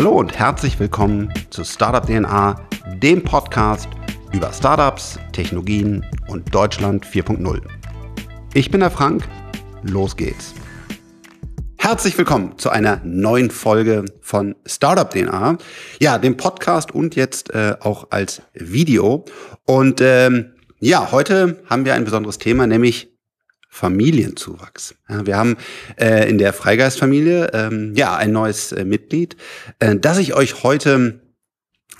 Hallo und herzlich willkommen zu Startup DNA, dem Podcast über Startups, Technologien und Deutschland 4.0. Ich bin der Frank, los geht's. Herzlich willkommen zu einer neuen Folge von Startup DNA. Ja, dem Podcast und jetzt äh, auch als Video. Und ähm, ja, heute haben wir ein besonderes Thema, nämlich Familienzuwachs. Ja, wir haben äh, in der Freigeistfamilie ähm, ja ein neues äh, Mitglied, äh, das ich euch heute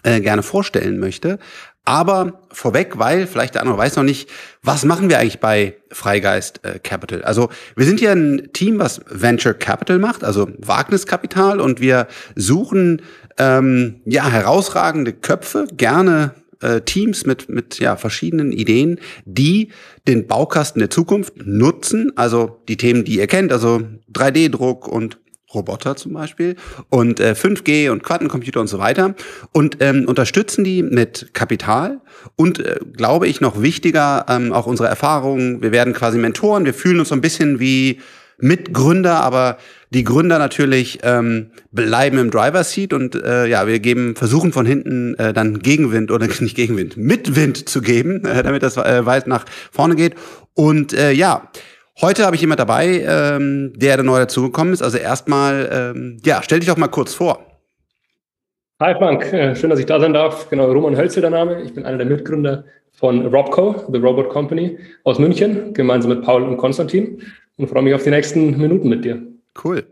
äh, gerne vorstellen möchte. Aber vorweg, weil vielleicht der andere weiß noch nicht, was machen wir eigentlich bei Freigeist äh, Capital? Also wir sind hier ein Team, was Venture Capital macht, also Wagniskapital, und wir suchen ähm, ja herausragende Köpfe, gerne äh, Teams mit, mit ja, verschiedenen Ideen, die den Baukasten der Zukunft nutzen, also die Themen, die ihr kennt, also 3D-Druck und Roboter zum Beispiel und äh, 5G und Quantencomputer und so weiter. Und ähm, unterstützen die mit Kapital und äh, glaube ich noch wichtiger ähm, auch unsere Erfahrungen. Wir werden quasi Mentoren, wir fühlen uns so ein bisschen wie Mitgründer, aber die Gründer natürlich ähm, bleiben im Driver Seat und äh, ja, wir geben, versuchen von hinten äh, dann Gegenwind oder nicht Gegenwind, Mitwind zu geben, äh, damit das äh, weit nach vorne geht. Und äh, ja, heute habe ich jemand dabei, ähm, der da neu dazugekommen ist. Also erstmal, ähm, ja, stell dich doch mal kurz vor. Hi Frank, äh, schön, dass ich da sein darf. Genau, Roman Hölzel der Name. Ich bin einer der Mitgründer von Robco, The Robot Company aus München, gemeinsam mit Paul und Konstantin und freue mich auf die nächsten Minuten mit dir. Cool.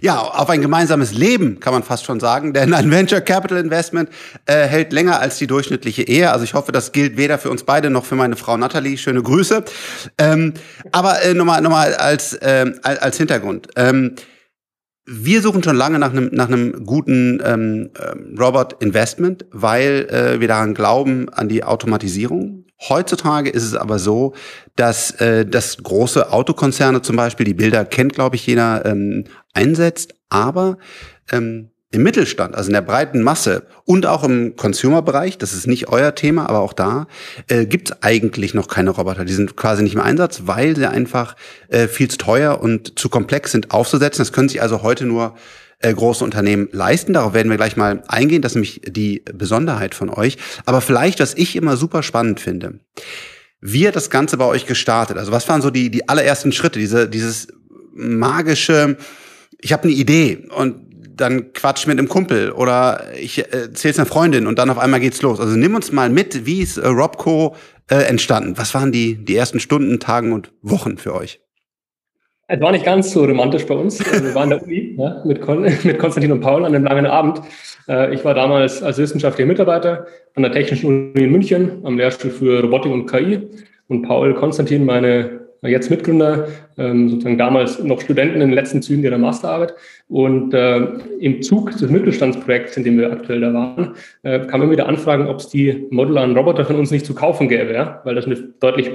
Ja, auf ein gemeinsames Leben kann man fast schon sagen, denn ein Venture Capital Investment äh, hält länger als die durchschnittliche Ehe. Also ich hoffe, das gilt weder für uns beide noch für meine Frau Natalie. Schöne Grüße. Ähm, aber äh, nochmal, nochmal als, äh, als Hintergrund. Ähm, wir suchen schon lange nach einem nach einem guten ähm, ähm, Robot Investment, weil äh, wir daran glauben an die Automatisierung. Heutzutage ist es aber so, dass äh, das große Autokonzerne zum Beispiel die Bilder kennt, glaube ich, jeder ähm, einsetzt, aber ähm, im Mittelstand, also in der breiten Masse und auch im Consumer-Bereich, das ist nicht euer Thema, aber auch da äh, gibt es eigentlich noch keine Roboter. Die sind quasi nicht im Einsatz, weil sie einfach äh, viel zu teuer und zu komplex sind aufzusetzen. Das können sich also heute nur äh, große Unternehmen leisten. Darauf werden wir gleich mal eingehen. Das ist nämlich die Besonderheit von euch. Aber vielleicht, was ich immer super spannend finde. Wie hat das Ganze bei euch gestartet? Also was waren so die, die allerersten Schritte, diese, dieses magische, ich habe eine Idee und dann quatsch mit einem Kumpel oder ich äh, erzähl's einer Freundin und dann auf einmal geht's los. Also nimm uns mal mit, wie ist äh, Robco äh, entstanden? Was waren die, die ersten Stunden, Tagen und Wochen für euch? Es war nicht ganz so romantisch bei uns. Also wir waren in der Uni ja, mit, Kon mit Konstantin und Paul an einem langen Abend. Äh, ich war damals als wissenschaftlicher Mitarbeiter an der Technischen Uni in München am Lehrstuhl für Robotik und KI. Und Paul Konstantin, meine jetzt Mitgründer, ähm, sozusagen damals noch Studenten in den letzten Zügen ihrer Masterarbeit. Und äh, im Zug des Mittelstandsprojekts, in dem wir aktuell da waren, äh, kam immer wieder Anfragen, ob es die modularen Roboter von uns nicht zu kaufen gäbe, ja? weil das eine deutlich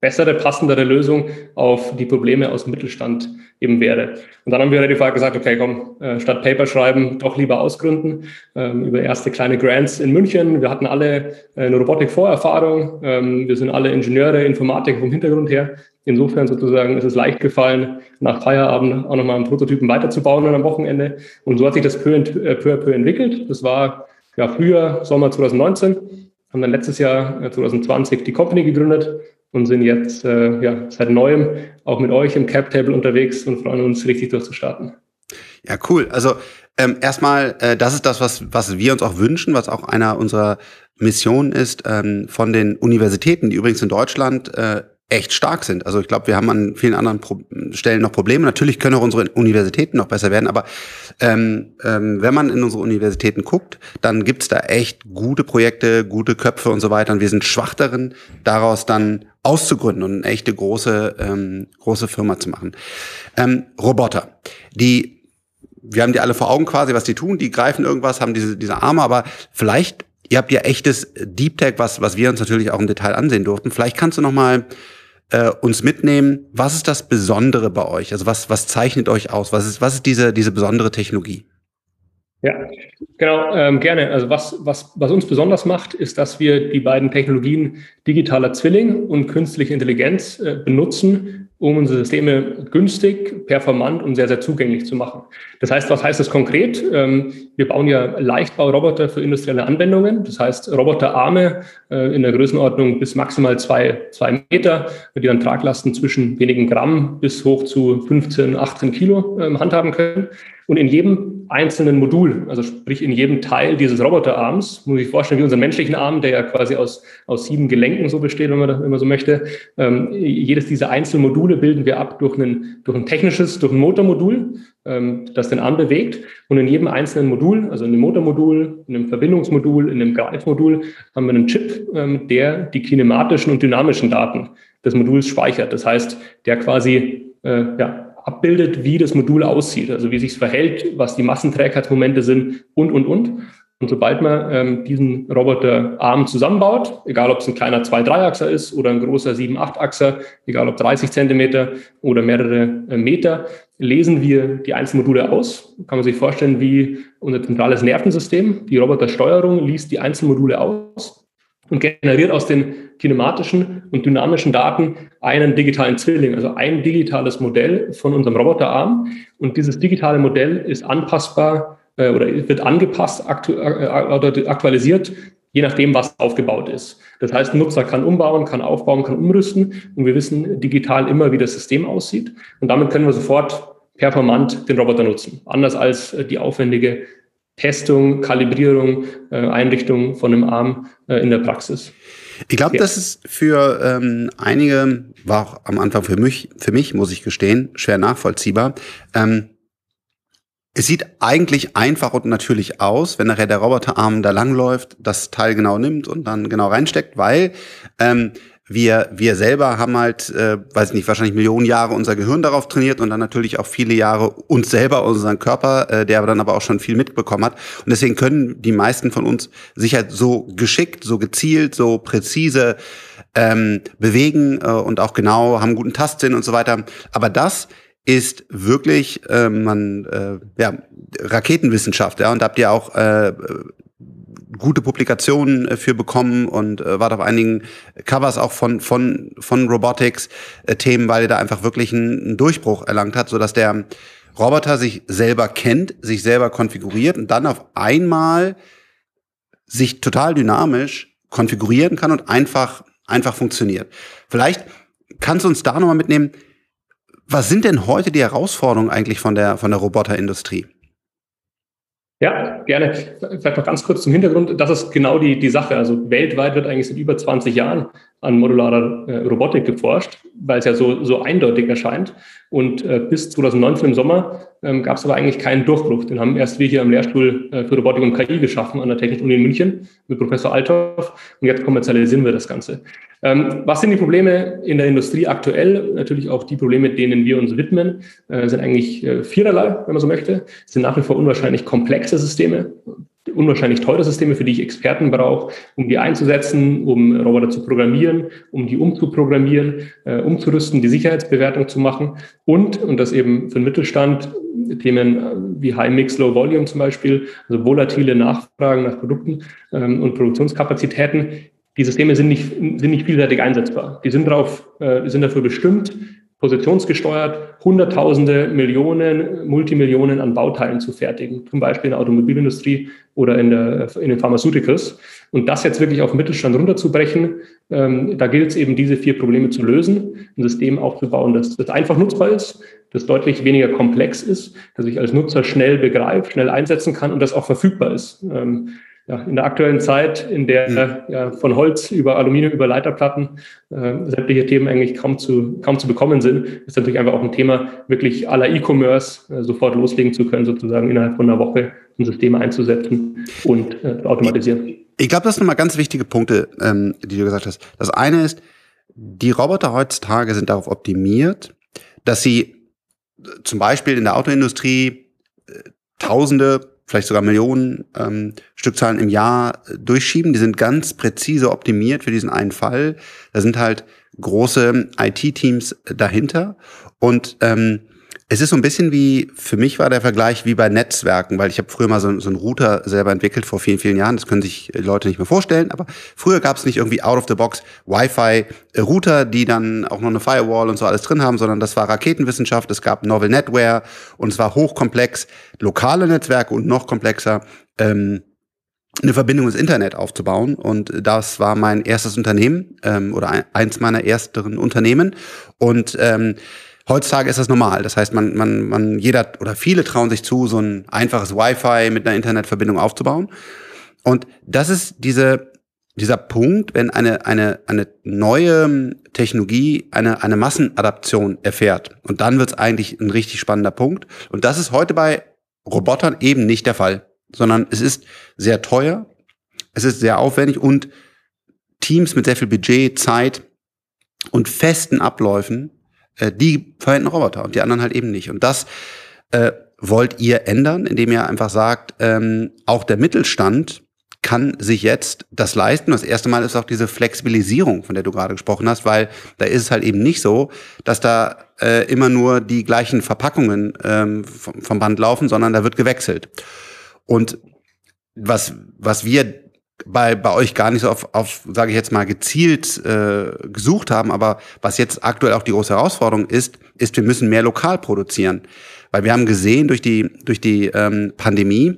bessere, passendere Lösung auf die Probleme aus dem Mittelstand eben wäre. Und dann haben wir relativ gesagt, okay, komm, äh, statt Paper schreiben, doch lieber ausgründen ähm, über erste kleine Grants in München. Wir hatten alle äh, eine Robotik-Vorerfahrung. Ähm, wir sind alle Ingenieure, Informatiker vom Hintergrund her. Insofern sozusagen ist es leicht gefallen, nach Feierabend auch nochmal einen Prototypen weiterzubauen am Wochenende. Und so hat sich das peu, äh, peu peu entwickelt. Das war ja früher, Sommer 2019 haben dann letztes Jahr 2020 die Company gegründet und sind jetzt äh, ja, seit neuem auch mit euch im Cap Table unterwegs und freuen uns richtig durchzustarten. Ja, cool. Also ähm, erstmal, äh, das ist das, was, was wir uns auch wünschen, was auch einer unserer Missionen ist, ähm, von den Universitäten, die übrigens in Deutschland äh, echt stark sind. Also ich glaube, wir haben an vielen anderen Pro Stellen noch Probleme. Natürlich können auch unsere Universitäten noch besser werden, aber ähm, ähm, wenn man in unsere Universitäten guckt, dann gibt's da echt gute Projekte, gute Köpfe und so weiter. Und wir sind schwach darin, daraus dann auszugründen und eine echte große, ähm, große Firma zu machen. Ähm, Roboter, die wir haben die alle vor Augen quasi, was die tun. Die greifen irgendwas, haben diese, diese Arme, aber vielleicht, ihr habt ja echtes Deep Tech, was, was wir uns natürlich auch im Detail ansehen durften. Vielleicht kannst du noch mal äh, uns mitnehmen. Was ist das Besondere bei euch? Also was, was zeichnet euch aus? Was ist, was ist diese, diese besondere Technologie? Ja, genau, ähm, gerne. Also was, was, was uns besonders macht, ist, dass wir die beiden Technologien digitaler Zwilling und künstliche Intelligenz äh, benutzen, um unsere Systeme günstig, performant und sehr, sehr zugänglich zu machen. Das heißt, was heißt das konkret? Ähm, wir bauen ja Leichtbauroboter für industrielle Anwendungen. Das heißt, Roboterarme äh, in der Größenordnung bis maximal zwei, zwei Meter, die dann Traglasten zwischen wenigen Gramm bis hoch zu 15, 18 Kilo ähm, handhaben können. Und in jedem einzelnen Modul, also sprich in jedem Teil dieses Roboterarms, muss ich vorstellen, wie unseren menschlichen Arm, der ja quasi aus, aus sieben Gelenken so besteht, wenn man, wenn man so möchte. Ähm, jedes dieser einzelnen Module bilden wir ab durch ein, durch ein technisches, durch ein Motormodul, ähm, das den Arm bewegt. Und in jedem einzelnen Modul, also in dem Motormodul, in einem Verbindungsmodul, in einem Greifmodul, haben wir einen Chip, ähm, der die kinematischen und dynamischen Daten des Moduls speichert. Das heißt, der quasi äh, ja, abbildet, wie das Modul aussieht, also wie sich verhält, was die Massenträgheitsmomente sind und, und, und. Und sobald man ähm, diesen Roboterarm zusammenbaut, egal ob es ein kleiner 2-3-Achser ist oder ein großer 7-8-Achser, egal ob 30 Zentimeter oder mehrere äh, Meter, lesen wir die einzelnen Module aus. Kann man sich vorstellen, wie unser zentrales Nervensystem, die Robotersteuerung liest die einzelnen Module aus und generiert aus den kinematischen und dynamischen Daten einen digitalen Zwilling, also ein digitales Modell von unserem Roboterarm. Und dieses digitale Modell ist anpassbar äh, oder wird angepasst aktu äh, aktualisiert, je nachdem, was aufgebaut ist. Das heißt, ein Nutzer kann umbauen, kann aufbauen, kann umrüsten und wir wissen digital immer, wie das System aussieht. Und damit können wir sofort performant den Roboter nutzen. Anders als äh, die aufwendige Testung, Kalibrierung, äh, Einrichtung von einem Arm äh, in der Praxis. Ich glaube, ja. das ist für ähm, einige, war auch am Anfang für mich, für mich, muss ich gestehen, schwer nachvollziehbar. Ähm, es sieht eigentlich einfach und natürlich aus, wenn nachher der Roboterarm da langläuft, das Teil genau nimmt und dann genau reinsteckt, weil ähm, wir, wir selber haben halt, äh, weiß nicht, wahrscheinlich Millionen Jahre unser Gehirn darauf trainiert und dann natürlich auch viele Jahre uns selber, unseren Körper, äh, der dann aber auch schon viel mitbekommen hat. Und deswegen können die meisten von uns sich halt so geschickt, so gezielt, so präzise ähm, bewegen äh, und auch genau, haben guten Tastsinn und so weiter. Aber das ist wirklich äh, man äh, ja Raketenwissenschaft ja und da habt ihr auch äh, gute Publikationen äh, für bekommen und äh, war auf einigen Covers auch von von von Robotics äh, Themen, weil er da einfach wirklich einen, einen Durchbruch erlangt hat, so dass der Roboter sich selber kennt, sich selber konfiguriert und dann auf einmal sich total dynamisch konfigurieren kann und einfach einfach funktioniert. Vielleicht kannst du uns da nochmal mitnehmen. Was sind denn heute die Herausforderungen eigentlich von der von der Roboterindustrie? Ja, gerne. Vielleicht noch ganz kurz zum Hintergrund. Das ist genau die, die Sache. Also weltweit wird eigentlich seit über 20 Jahren an modularer äh, Robotik geforscht, weil es ja so, so eindeutig erscheint. Und äh, bis 2019 im Sommer ähm, gab es aber eigentlich keinen Durchbruch. Den haben erst wir hier am Lehrstuhl äh, für Robotik und KI geschaffen an der Technischen Uni in München mit Professor Althoff. Und jetzt kommerzialisieren wir das Ganze. Ähm, was sind die Probleme in der Industrie aktuell? Natürlich auch die Probleme, denen wir uns widmen, äh, sind eigentlich äh, viererlei, wenn man so möchte. Es sind nach wie vor unwahrscheinlich komplexe Systeme, unwahrscheinlich teure Systeme, für die ich Experten brauche, um die einzusetzen, um Roboter zu programmieren, um die umzuprogrammieren, äh, umzurüsten, die Sicherheitsbewertung zu machen und, und das eben für den Mittelstand, Themen wie High Mix, Low Volume zum Beispiel, also volatile Nachfragen nach Produkten ähm, und Produktionskapazitäten. Die Systeme sind nicht, sind nicht vielseitig einsetzbar. Die sind darauf, äh, sind dafür bestimmt, positionsgesteuert Hunderttausende, Millionen, Multimillionen an Bauteilen zu fertigen, zum Beispiel in der Automobilindustrie oder in, der, in den Pharmaceuticals. Und das jetzt wirklich auf Mittelstand runterzubrechen, ähm, da gilt es eben, diese vier Probleme zu lösen, ein System aufzubauen, das, das einfach nutzbar ist, das deutlich weniger komplex ist, das ich als Nutzer schnell begreife, schnell einsetzen kann und das auch verfügbar ist. Ähm, ja, in der aktuellen Zeit, in der mhm. ja, von Holz über Aluminium über Leiterplatten äh, sämtliche Themen eigentlich kaum zu, kaum zu bekommen sind, ist natürlich einfach auch ein Thema, wirklich aller E-Commerce äh, sofort loslegen zu können, sozusagen innerhalb von einer Woche ein System einzusetzen und äh, automatisieren. Ich glaube, das sind nochmal ganz wichtige Punkte, ähm, die du gesagt hast. Das eine ist, die Roboter heutzutage sind darauf optimiert, dass sie äh, zum Beispiel in der Autoindustrie äh, Tausende vielleicht sogar Millionen ähm, Stückzahlen im Jahr äh, durchschieben. Die sind ganz präzise optimiert für diesen einen Fall. Da sind halt große IT-Teams dahinter. Und ähm, Es ist so ein bisschen wie, für mich war der Vergleich wie bei Netzwerken, weil ich habe früher mal so, so einen Router selber entwickelt vor vielen, vielen Jahren. Das können sich Leute nicht mehr vorstellen, aber früher gab es nicht irgendwie out-of-the-box Wi-Fi-Router, die dann auch noch eine Firewall und so alles drin haben, sondern das war Raketenwissenschaft, es gab Novel Netware und es war hochkomplex, lokale Netzwerke und noch komplexer. Ähm, eine Verbindung ins Internet aufzubauen. Und das war mein erstes Unternehmen ähm, oder eins meiner ersteren Unternehmen. Und ähm, Heutzutage ist das normal. Das heißt, man, man, man, jeder oder viele trauen sich zu, so ein einfaches Wi-Fi mit einer Internetverbindung aufzubauen. Und das ist diese, dieser Punkt, wenn eine, eine, eine neue Technologie eine, eine Massenadaption erfährt. Und dann wird es eigentlich ein richtig spannender Punkt. Und das ist heute bei Robotern eben nicht der Fall, sondern es ist sehr teuer, es ist sehr aufwendig und Teams mit sehr viel Budget, Zeit und festen Abläufen äh, die verwenden Roboter und die anderen halt eben nicht. Und das äh, wollt ihr ändern, indem ihr einfach sagt, ähm, auch der Mittelstand kann sich jetzt das leisten. Das erste Mal ist auch diese Flexibilisierung, von der du gerade gesprochen hast, weil da ist es halt eben nicht so, dass da äh, immer nur die gleichen Verpackungen ähm, vom, vom Band laufen, sondern da wird gewechselt. Und was, was wir bei, bei euch gar nicht so auf, auf sage ich jetzt mal, gezielt äh, gesucht haben. Aber was jetzt aktuell auch die große Herausforderung ist, ist, wir müssen mehr lokal produzieren. Weil wir haben gesehen durch die, durch die ähm, Pandemie,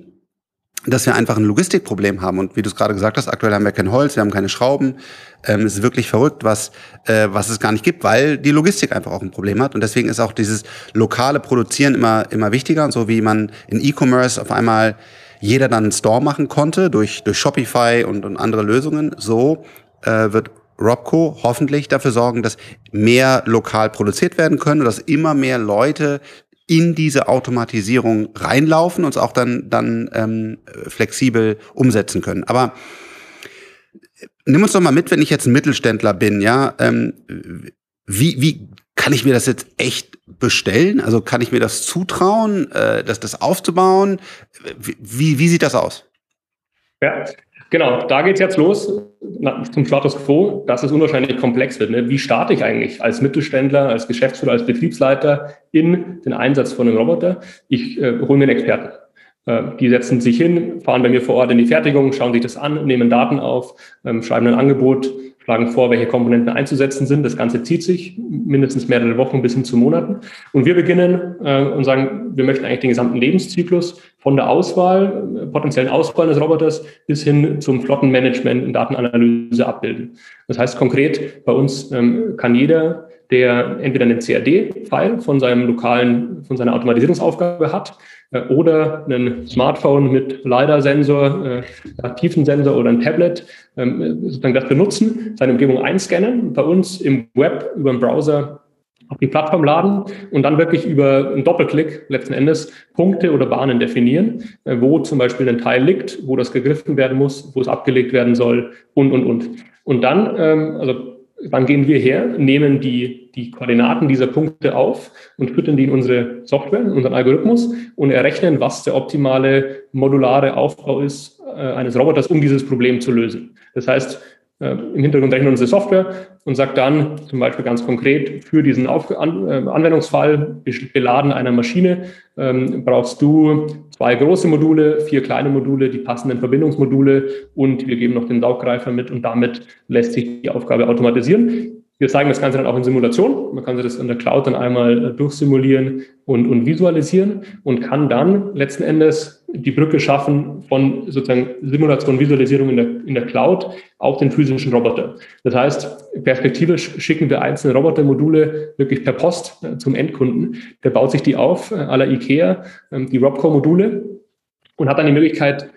dass wir einfach ein Logistikproblem haben. Und wie du es gerade gesagt hast, aktuell haben wir kein Holz, wir haben keine Schrauben. Ähm, es ist wirklich verrückt, was, äh, was es gar nicht gibt, weil die Logistik einfach auch ein Problem hat. Und deswegen ist auch dieses lokale Produzieren immer, immer wichtiger. Und so wie man in E-Commerce auf einmal jeder dann einen Store machen konnte durch, durch Shopify und, und andere Lösungen. So äh, wird Robco hoffentlich dafür sorgen, dass mehr lokal produziert werden können und dass immer mehr Leute in diese Automatisierung reinlaufen und es auch dann, dann ähm, flexibel umsetzen können. Aber nimm uns doch mal mit, wenn ich jetzt ein Mittelständler bin, ja, ähm, wie, wie kann ich mir das jetzt echt bestellen? Also kann ich mir das zutrauen, äh, das, das aufzubauen? Wie, wie sieht das aus? Ja, genau. Da geht es jetzt los zum Status Quo, dass es unwahrscheinlich komplex wird. Ne? Wie starte ich eigentlich als Mittelständler, als Geschäftsführer, als Betriebsleiter in den Einsatz von einem Roboter? Ich äh, hole mir einen Experten. Äh, die setzen sich hin, fahren bei mir vor Ort in die Fertigung, schauen sich das an, nehmen Daten auf, ähm, schreiben ein Angebot, schlagen vor, welche Komponenten einzusetzen sind. Das Ganze zieht sich mindestens mehrere Wochen bis hin zu Monaten. Und wir beginnen äh, und sagen, wir möchten eigentlich den gesamten Lebenszyklus von der Auswahl, äh, potenziellen Auswahl des Roboters bis hin zum Flottenmanagement und Datenanalyse abbilden. Das heißt konkret, bei uns ähm, kann jeder, der entweder einen CAD-File von seinem lokalen, von seiner Automatisierungsaufgabe hat, äh, oder einen Smartphone mit LiDAR-Sensor, äh, Tiefensensor oder ein Tablet, ähm, sozusagen das benutzen, seine Umgebung einscannen, bei uns im Web über den Browser auf die Plattform laden und dann wirklich über einen Doppelklick letzten Endes Punkte oder Bahnen definieren, äh, wo zum Beispiel ein Teil liegt, wo das gegriffen werden muss, wo es abgelegt werden soll und, und, und. Und dann, ähm, also dann gehen wir her, nehmen die, die Koordinaten dieser Punkte auf und füttern die in unsere Software, in unseren Algorithmus und errechnen, was der optimale modulare Aufbau ist äh, eines Roboters, um dieses Problem zu lösen. Das heißt, äh, im Hintergrund rechnet unsere Software und sagt dann zum Beispiel ganz konkret für diesen Auf An äh, Anwendungsfall, Beladen einer Maschine, ähm, brauchst du zwei große Module, vier kleine Module, die passenden Verbindungsmodule und wir geben noch den Sauggreifer mit und damit lässt sich die Aufgabe automatisieren. Wir zeigen das Ganze dann auch in Simulation. Man kann sich das in der Cloud dann einmal äh, durchsimulieren und, und visualisieren und kann dann letzten Endes die Brücke schaffen von sozusagen Simulation, Visualisierung in der, in der Cloud auf den physischen Roboter. Das heißt, perspektivisch schicken wir einzelne Robotermodule wirklich per Post äh, zum Endkunden. Der baut sich die auf, äh, aller IKEA, ähm, die Robco-Module und hat dann die Möglichkeit,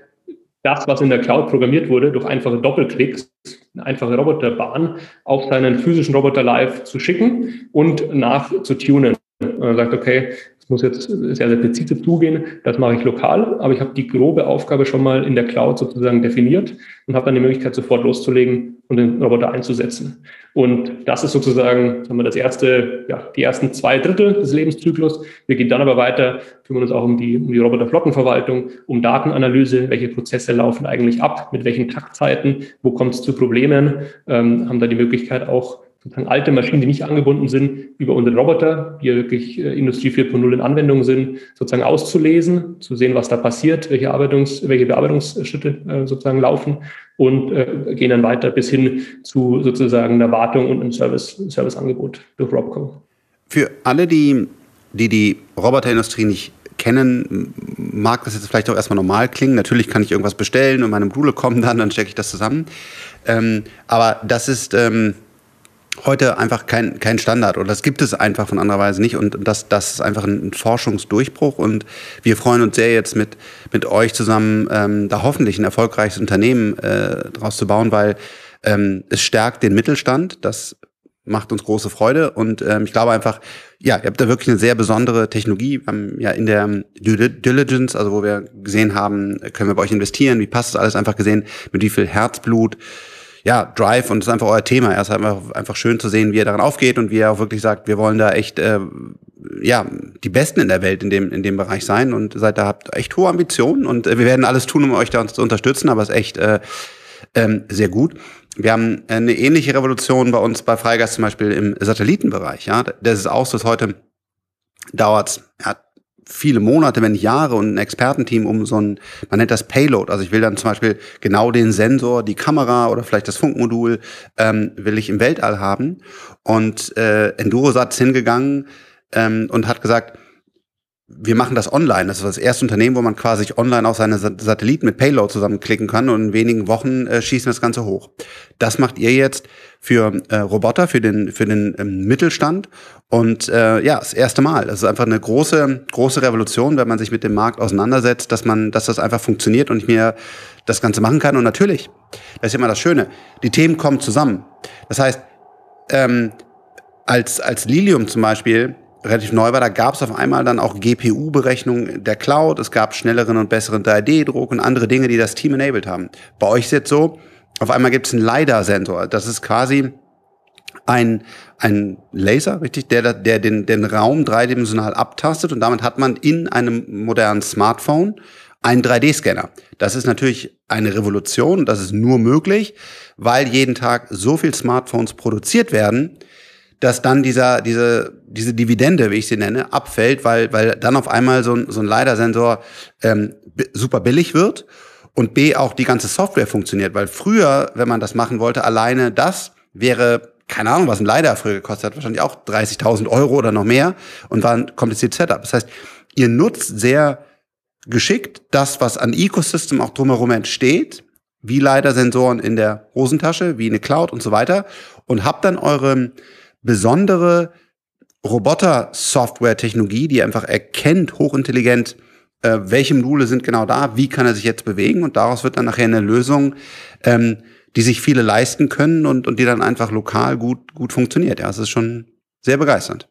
das, was in der Cloud programmiert wurde, durch einfache Doppelklicks, eine einfache Roboterbahn auf seinen physischen Roboter live zu schicken und nachzutunen. Er sagt, okay, es muss jetzt sehr, sehr präzise zugehen, das mache ich lokal, aber ich habe die grobe Aufgabe schon mal in der Cloud sozusagen definiert und habe dann die Möglichkeit, sofort loszulegen und den Roboter einzusetzen. Und das ist sozusagen, sagen wir, das erste, ja, die ersten zwei Drittel des Lebenszyklus. Wir gehen dann aber weiter, kümmern uns auch um die, um die Roboterflottenverwaltung, um Datenanalyse, welche Prozesse laufen eigentlich ab, mit welchen Taktzeiten, wo kommt es zu Problemen, ähm, haben da die Möglichkeit auch sozusagen alte Maschinen, die nicht angebunden sind, über unsere Roboter, die ja wirklich äh, Industrie 4.0 in Anwendung sind, sozusagen auszulesen, zu sehen, was da passiert, welche, Arbeitungs-, welche Bearbeitungsschritte äh, sozusagen laufen und äh, gehen dann weiter bis hin zu sozusagen einer Wartung und einem Service, Serviceangebot durch Robco. Für alle, die die, die Roboterindustrie nicht kennen, mag das jetzt vielleicht auch erstmal normal klingen. Natürlich kann ich irgendwas bestellen und meine Module kommen dann, dann stecke ich das zusammen. Ähm, aber das ist ähm, heute einfach kein, kein Standard oder das gibt es einfach von anderer Weise nicht und das, das ist einfach ein Forschungsdurchbruch und wir freuen uns sehr jetzt mit, mit euch zusammen ähm, da hoffentlich ein erfolgreiches Unternehmen äh, draus zu bauen, weil ähm, es stärkt den Mittelstand, das macht uns große Freude und ähm, ich glaube einfach, ja, ihr habt da wirklich eine sehr besondere Technologie. Wir haben ja in der Due Diligence, also wo wir gesehen haben, können wir bei euch investieren, wie passt das alles, einfach gesehen, mit wie viel Herzblut, ja, Drive und das ist einfach euer Thema. Er ist einfach, einfach schön zu sehen, wie er daran aufgeht und wie er auch wirklich sagt, wir wollen da echt, äh, ja, die Besten in der Welt in dem, in dem Bereich sein und seid da habt echt hohe Ambitionen und äh, wir werden alles tun, um euch da zu unterstützen, aber es ist echt äh, ähm, sehr gut. Wir haben eine ähnliche Revolution bei uns bei Freigeist zum Beispiel im Satellitenbereich. Ja, das ist auch so, dass heute dauert ja, viele Monate, wenn nicht Jahre und ein Expertenteam um so ein, man nennt das Payload. Also ich will dann zum Beispiel genau den Sensor, die Kamera oder vielleicht das Funkmodul ähm, will ich im Weltall haben. Und äh, Endurosat ist hingegangen ähm, und hat gesagt, wir machen das online. Das ist das erste Unternehmen, wo man quasi online auch seine Satelliten mit Payload zusammenklicken kann und in wenigen Wochen äh, schießen das Ganze hoch. Das macht ihr jetzt für äh, Roboter, für den, für den ähm, Mittelstand. Und äh, ja, das erste Mal. Das ist einfach eine große, große Revolution, wenn man sich mit dem Markt auseinandersetzt, dass man, dass das einfach funktioniert und ich mir das Ganze machen kann. Und natürlich, das ist immer das Schöne, die Themen kommen zusammen. Das heißt, ähm, als, als Lilium zum Beispiel relativ neu war, da gab es auf einmal dann auch GPU-Berechnungen der Cloud, es gab schnelleren und besseren 3D-Druck und andere Dinge, die das Team enabled haben. Bei euch ist jetzt so, auf einmal gibt es einen LiDAR-Sensor. Das ist quasi ein, ein Laser, richtig, der, der den, den Raum dreidimensional abtastet und damit hat man in einem modernen Smartphone einen 3D-Scanner. Das ist natürlich eine Revolution, das ist nur möglich, weil jeden Tag so viel Smartphones produziert werden, dass dann dieser, diese, diese Dividende, wie ich sie nenne, abfällt, weil, weil dann auf einmal so ein, so ein LiDAR-Sensor ähm, super billig wird und B auch die ganze Software funktioniert, weil früher, wenn man das machen wollte, alleine das wäre keine Ahnung, was ein LiDAR früher gekostet hat, wahrscheinlich auch 30.000 Euro oder noch mehr und war ein kompliziertes Setup. Das heißt, ihr nutzt sehr geschickt das, was an Ecosystem auch drumherum entsteht, wie LiDAR-Sensoren in der Hosentasche, wie eine Cloud und so weiter und habt dann eure besondere Roboter-Software-Technologie, die einfach erkennt, hochintelligent, äh, welche Module sind genau da, wie kann er sich jetzt bewegen und daraus wird dann nachher eine Lösung, ähm, die sich viele leisten können und, und die dann einfach lokal gut, gut funktioniert. Ja, es ist schon sehr begeisternd.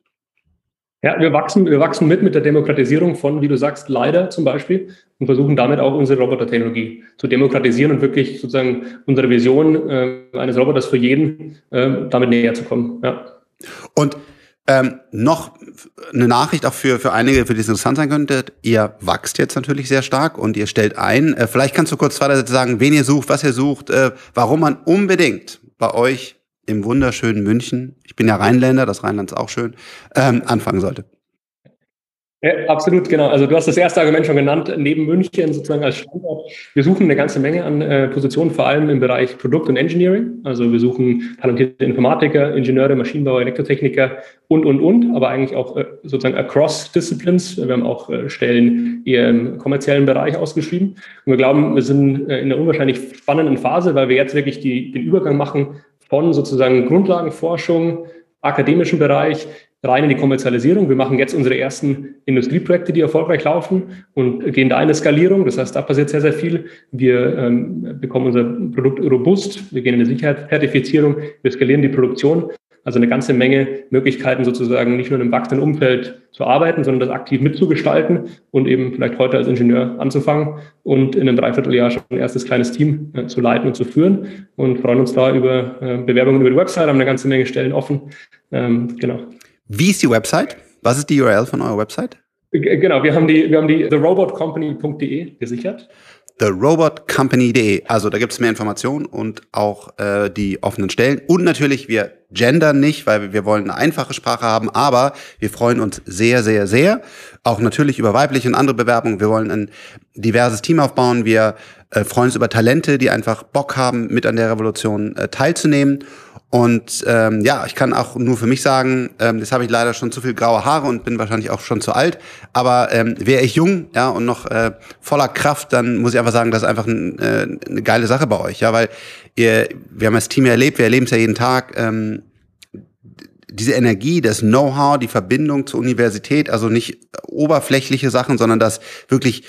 Ja, wir wachsen, wir wachsen mit mit der Demokratisierung von, wie du sagst, leider zum Beispiel und versuchen damit auch unsere Robotertechnologie zu demokratisieren und wirklich sozusagen unsere Vision äh, eines Roboters für jeden äh, damit näher zu kommen. Ja. Und ähm, noch eine Nachricht auch für, für einige, für die es interessant sein könnte. Ihr wachst jetzt natürlich sehr stark und ihr stellt ein. Äh, vielleicht kannst du kurz zwei Sätze sagen, wen ihr sucht, was ihr sucht, äh, warum man unbedingt bei euch im wunderschönen München, ich bin ja Rheinländer, das Rheinland ist auch schön, ähm, anfangen sollte. Ja, absolut, genau. Also du hast das erste Argument schon genannt, neben München sozusagen als Standort. Wir suchen eine ganze Menge an äh, Positionen, vor allem im Bereich Produkt und Engineering. Also wir suchen talentierte Informatiker, Ingenieure, Maschinenbauer, Elektrotechniker und, und, und, aber eigentlich auch äh, sozusagen across Disciplines. Wir haben auch äh, Stellen eher im kommerziellen Bereich ausgeschrieben. Und wir glauben, wir sind äh, in einer unwahrscheinlich spannenden Phase, weil wir jetzt wirklich die, den Übergang machen von sozusagen Grundlagenforschung, akademischen Bereich rein in die Kommerzialisierung. Wir machen jetzt unsere ersten Industrieprojekte, die erfolgreich laufen und gehen da in eine Skalierung. Das heißt, da passiert sehr, sehr viel. Wir ähm, bekommen unser Produkt robust, wir gehen in eine Sicherheitszertifizierung, wir skalieren die Produktion. Also eine ganze Menge Möglichkeiten sozusagen nicht nur in einem wachsenden Umfeld zu arbeiten, sondern das aktiv mitzugestalten und eben vielleicht heute als Ingenieur anzufangen und in einem Dreivierteljahr schon ein erstes kleines Team äh, zu leiten und zu führen und freuen uns da über äh, Bewerbungen über die Website, haben eine ganze Menge Stellen offen. Ähm, genau. Wie ist die Website? Was ist die URL von eurer Website? Genau, wir haben die, wir haben die therobotcompany.de gesichert. therobotcompany.de. Also da gibt es mehr Informationen und auch äh, die offenen Stellen. Und natürlich, wir gendern nicht, weil wir wollen eine einfache Sprache haben, aber wir freuen uns sehr, sehr, sehr. Auch natürlich über weibliche und andere Bewerbungen. Wir wollen ein diverses Team aufbauen. Wir äh, freuen uns über Talente, die einfach Bock haben, mit an der Revolution äh, teilzunehmen. Und ähm, ja, ich kann auch nur für mich sagen, ähm, jetzt habe ich leider schon zu viel graue Haare und bin wahrscheinlich auch schon zu alt. Aber ähm, wäre ich jung, ja, und noch äh, voller Kraft, dann muss ich einfach sagen, das ist einfach ein, äh, eine geile Sache bei euch, ja, weil ihr, wir haben das Team ja erlebt, wir erleben es ja jeden Tag. Ähm, diese Energie, das Know-how, die Verbindung zur Universität, also nicht oberflächliche Sachen, sondern das wirklich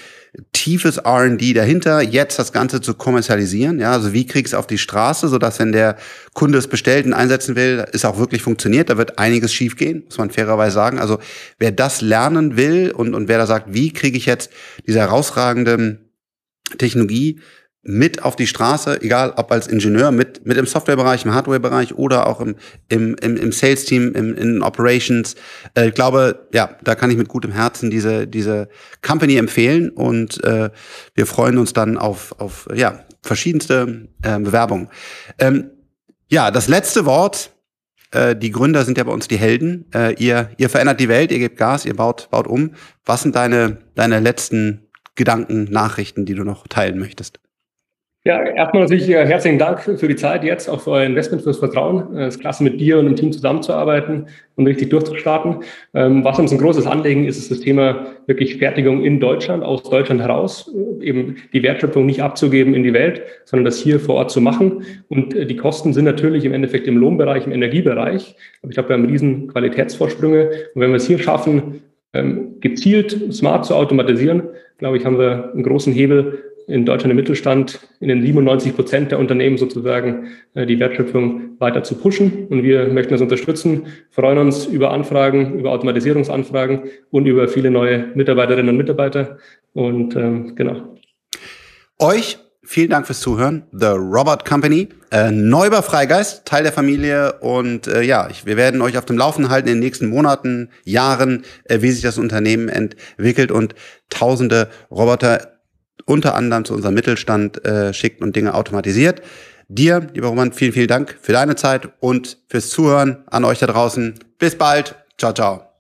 tiefes R&D dahinter, jetzt das Ganze zu kommerzialisieren. Ja, also wie kriegst du auf die Straße, so dass wenn der Kunde es bestellt und einsetzen will, es auch wirklich funktioniert. Da wird einiges schiefgehen, muss man fairerweise sagen. Also wer das lernen will und, und wer da sagt, wie kriege ich jetzt diese herausragende Technologie mit auf die Straße, egal ob als Ingenieur, mit, mit im Softwarebereich, im Hardwarebereich oder auch im, im, im, im Sales-Team, im, in Operations. Äh, ich glaube, ja, da kann ich mit gutem Herzen diese, diese Company empfehlen und äh, wir freuen uns dann auf, auf ja, verschiedenste äh, Bewerbungen. Ähm, ja, das letzte Wort. Äh, die Gründer sind ja bei uns die Helden. Äh, ihr, ihr verändert die Welt, ihr gebt Gas, ihr baut, baut um. Was sind deine, deine letzten Gedanken, Nachrichten, die du noch teilen möchtest? Ja, erstmal natürlich äh, herzlichen Dank für die Zeit jetzt, auch für euer Investment, fürs Vertrauen. Es ist klasse, mit dir und dem Team zusammenzuarbeiten und richtig durchzustarten. Ähm, was uns ein großes Anliegen ist, ist das Thema wirklich Fertigung in Deutschland, aus Deutschland heraus, äh, eben die Wertschöpfung nicht abzugeben in die Welt, sondern das hier vor Ort zu machen. Und äh, die Kosten sind natürlich im Endeffekt im Lohnbereich, im Energiebereich. Aber ich glaube, wir haben riesen Qualitätsvorsprünge. Und wenn wir es hier schaffen, ähm, gezielt smart zu automatisieren, glaube ich, haben wir einen großen Hebel, in Deutschland im Mittelstand in den 97 Prozent der Unternehmen sozusagen äh, die Wertschöpfung weiter zu pushen. Und wir möchten das unterstützen, freuen uns über Anfragen, über Automatisierungsanfragen und über viele neue Mitarbeiterinnen und Mitarbeiter. Und ähm, genau. Euch vielen Dank fürs Zuhören. The Robot Company, äh, Neuber Freigeist, Teil der Familie. Und äh, ja, ich, wir werden euch auf dem Laufen halten in den nächsten Monaten, Jahren, äh, wie sich das Unternehmen entwickelt und tausende Roboter unter anderem zu unserem Mittelstand äh, schickt und Dinge automatisiert. Dir, lieber Roman, vielen, vielen Dank für deine Zeit und fürs Zuhören an euch da draußen. Bis bald. Ciao, ciao.